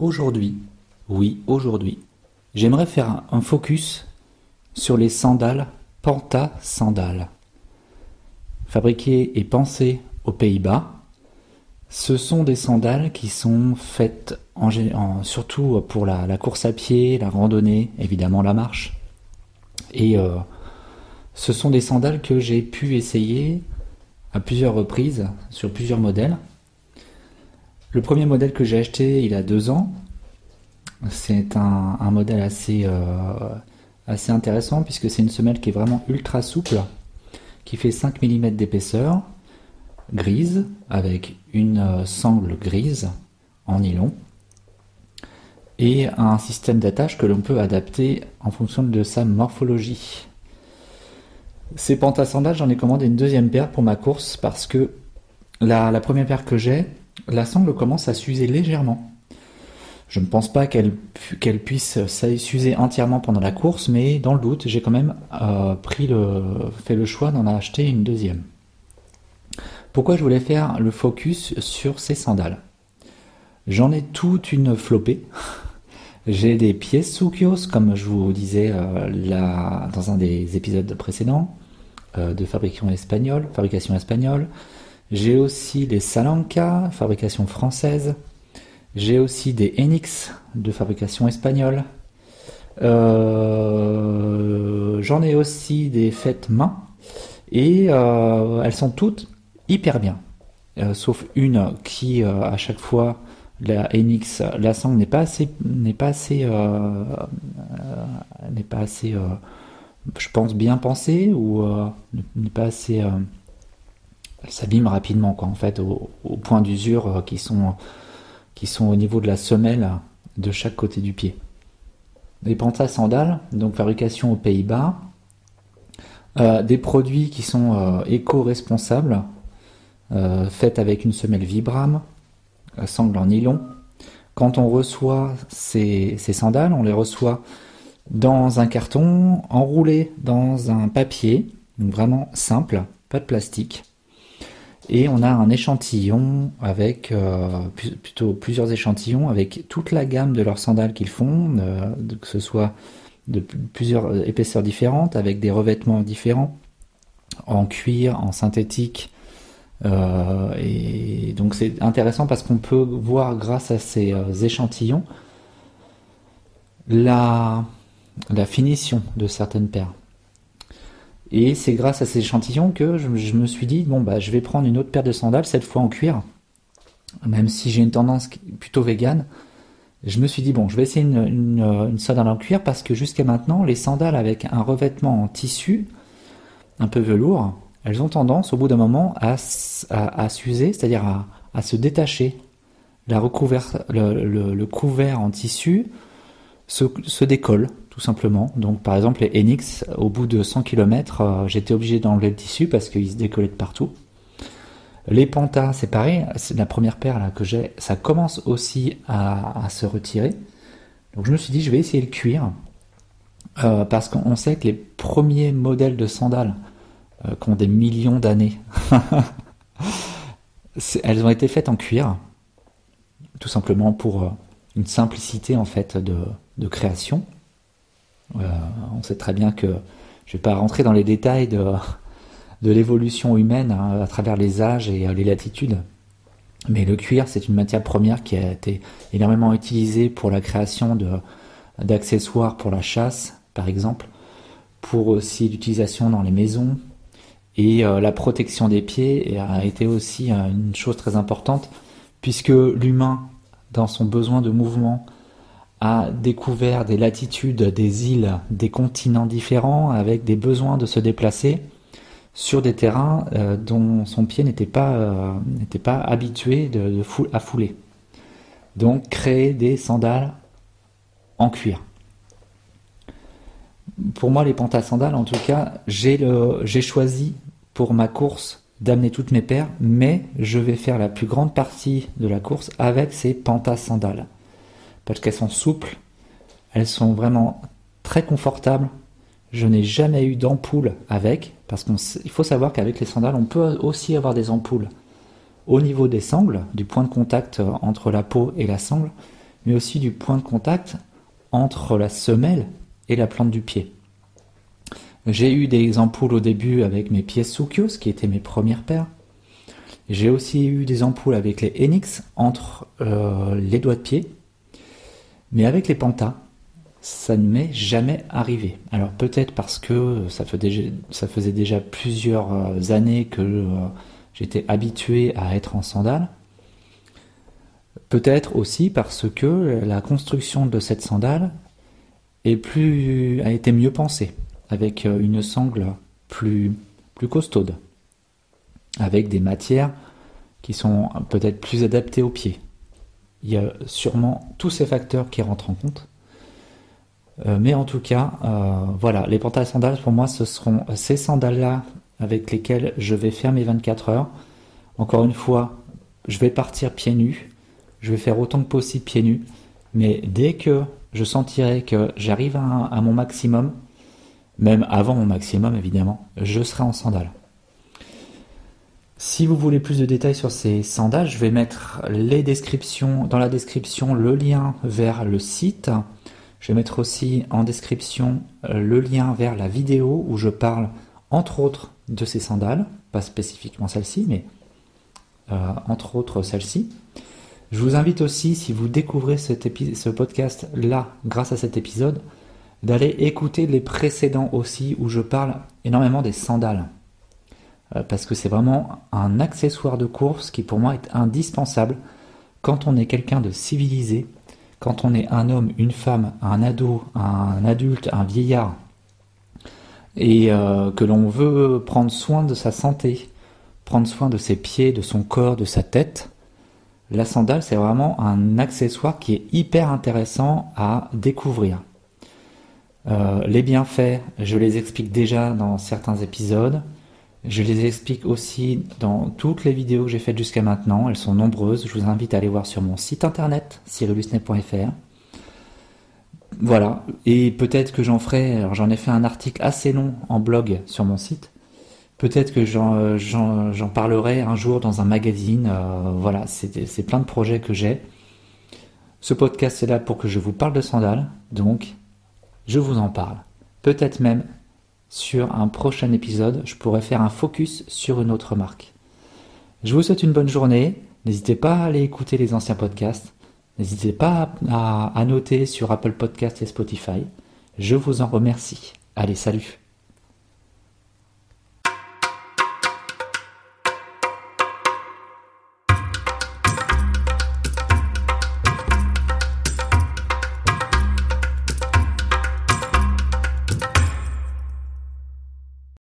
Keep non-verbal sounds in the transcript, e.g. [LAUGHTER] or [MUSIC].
aujourd'hui, oui, aujourd'hui, j'aimerais faire un focus sur les sandales Panta Sandales. Fabriquées et pensées aux Pays-Bas, ce sont des sandales qui sont faites surtout pour la, course à pied, la randonnée, évidemment la marche. Et euh, ce sont des sandales que j'ai pu essayer à plusieurs reprises sur plusieurs modèles. Le premier modèle que j'ai acheté il a deux ans, c'est un, modèle assez, euh, assez intéressant puisque c'est une semelle qui est vraiment ultra souple, qui fait 5 mm d'épaisseur, grise, avec une euh, sangle grise en nylon, et un système d'attache que l'on peut adapter en fonction de sa morphologie. Ces pantasandales, j'en ai commandé une deuxième paire pour ma course parce que la, première paire que j'ai, la sangle commence à s'user légèrement. Je ne pense pas qu'elle puisse s'user entièrement pendant la course, mais dans le doute, j'ai quand même euh, fait le choix d'en acheter une deuxième. Pourquoi je voulais faire le focus sur ces sandales? J'en ai toute une flopée. [LAUGHS] J'ai des pièces Sukios, comme je vous disais euh, là, dans un des épisodes précédents, euh, de fabrication espagnole, fabrication espagnole. J'ai aussi des Salanca, fabrication française. J'ai aussi des Enix de fabrication espagnole. Euh, j'en ai aussi des faites main. Et elles sont toutes hyper bien. Euh, sauf une qui, euh, à chaque fois, la NX, la sangle n'est pas assez, n'est pas assez, euh, n'est pas assez, je pense bien pensée ou n'est pas assez, elle s'abîme rapidement quoi. En fait, au, point d'usure qui sont, qui sont au niveau de la semelle de chaque côté du pied. Les pantas sandales, donc fabrication aux Pays-Bas, des produits qui sont éco-responsables, euh, faite avec une semelle Vibram, sangle en nylon. Quand on reçoit ces, sandales, on les reçoit dans un carton, enroulé dans un papier, donc vraiment simple, pas de plastique. Et on a un échantillon avec euh, plutôt plusieurs échantillons avec toute la gamme de leurs sandales qu'ils font, euh, que ce soit de plusieurs épaisseurs différentes, avec des revêtements différents, en cuir, en synthétique, euh, et donc c'est intéressant parce qu'on peut voir grâce à ces euh, échantillons la finition de certaines paires. Et c'est grâce à ces échantillons que je, me suis dit, bon, bah, je vais prendre une autre paire de sandales, cette fois en cuir. Même si j'ai une tendance plutôt végane, je me suis dit, bon, je vais essayer une, une, une sandale en cuir parce que jusqu'à maintenant, les sandales avec un revêtement en tissu, un peu velours, elles ont tendance au bout d'un moment à, s'user, c'est-à-dire à, se détacher. La le, couvert en tissu se, décolle, tout simplement. Donc par exemple les Enix, au bout de 100 km, euh, j'étais obligé d'enlever le tissu parce qu'il se décollait de partout. Les pantas, c'est pareil, c'est la première paire là que j'ai, ça commence aussi à, se retirer. Donc je me suis dit, je vais essayer le cuir, euh, parce qu'on sait que les premiers modèles de sandales euh, qui ont des millions d'années. [LAUGHS] Elles ont été faites en cuir, tout simplement pour une simplicité en fait de, création. Euh, on sait très bien que je ne vais pas rentrer dans les détails de, l'évolution humaine hein, à travers les âges et les latitudes. Mais le cuir, c'est une matière première qui a été énormément utilisée pour la création d'accessoires pour la chasse, par exemple, pour aussi l'utilisation dans les maisons, et euh, la protection des pieds a été aussi euh, une chose très importante, puisque l'humain, dans son besoin de mouvement, a découvert des latitudes, des îles, des continents différents, avec des besoins de se déplacer sur des terrains euh, dont son pied n'était pas, n'était pas habitué à fouler. Donc créer des sandales en cuir pour moi, les sandales, en tout cas, j'ai choisi pour ma course d'amener toutes mes paires, mais je vais faire la plus grande partie de la course avec ces sandales Parce qu'elles sont souples, elles sont vraiment très confortables. Je n'ai jamais eu d'ampoule avec, parce qu'il faut savoir qu'avec les sandales, on peut aussi avoir des ampoules au niveau des sangles, du point de contact entre la peau et la sangle, mais aussi du point de contact entre la semelle et la plante du pied. J'ai eu des ampoules au début avec mes pièces Sukios, qui étaient mes premières paires. J'ai aussi eu des ampoules avec les Enix entre euh, les doigts de pied. Mais avec les Pantas, ça ne m'est jamais arrivé. Alors peut-être parce que ça, faisait déjà plusieurs euh, années que euh, j'étais habitué à être en sandales. Peut-être aussi parce que la construction de cette sandale a été mieux pensée, avec euh, une sangle plus, plus costaude, avec des matières qui sont peut-être plus adaptées aux pieds. Il y a sûrement tous ces facteurs qui rentrent en compte. Euh, mais en tout cas, euh, voilà, les pantalons sandales, pour moi, ce seront ces sandales-là avec lesquelles je vais faire mes 24 heures. Encore une fois, je vais partir pieds nus. Je vais faire autant que possible pieds nus. Mais dès que je sentirai que j'arrive à, mon maximum, même avant mon maximum évidemment, je serai en sandales. Si vous voulez plus de détails sur ces sandales, je vais mettre les descriptions, dans la description le lien vers le site. Je vais mettre aussi en description euh, le lien vers la vidéo où je parle entre autres de ces sandales, pas spécifiquement celle-ci, mais euh, entre autres celle-ci. Je vous invite aussi, si vous découvrez ce podcast-là grâce à cet épisode, d'aller écouter les précédents aussi où je parle énormément des sandales. Euh, parce que c'est vraiment un accessoire de course qui pour moi est indispensable quand on est quelqu'un de civilisé quand on est un homme, une femme, un ado, un adulte, un vieillard, et euh, que l'on veut prendre soin de sa santé, prendre soin de ses pieds, de son corps, de sa tête, la sandale, c'est vraiment un accessoire qui est hyper intéressant à découvrir. Euh, les bienfaits, je les explique déjà dans certains épisodes. Je les explique aussi dans toutes les vidéos que j'ai faites jusqu'à maintenant. Elles sont nombreuses. Je vous invite à aller voir sur mon site internet, cyrilusnet.fr. Voilà. Et peut-être que j'en ferai. Alors j'en ai fait un article assez long en blog sur mon site. Peut-être que j'en parlerai un jour dans un magazine. Euh, voilà, c'est plein de projets que j'ai. Ce podcast est là pour que je vous parle de sandales. Donc, je vous en parle. Peut-être même sur un prochain épisode, je pourrais faire un focus sur une autre marque. Je vous souhaite une bonne journée. N'hésitez pas à aller écouter les anciens podcasts. N'hésitez pas à, noter sur Apple Podcasts et Spotify. Je vous en remercie. Allez, salut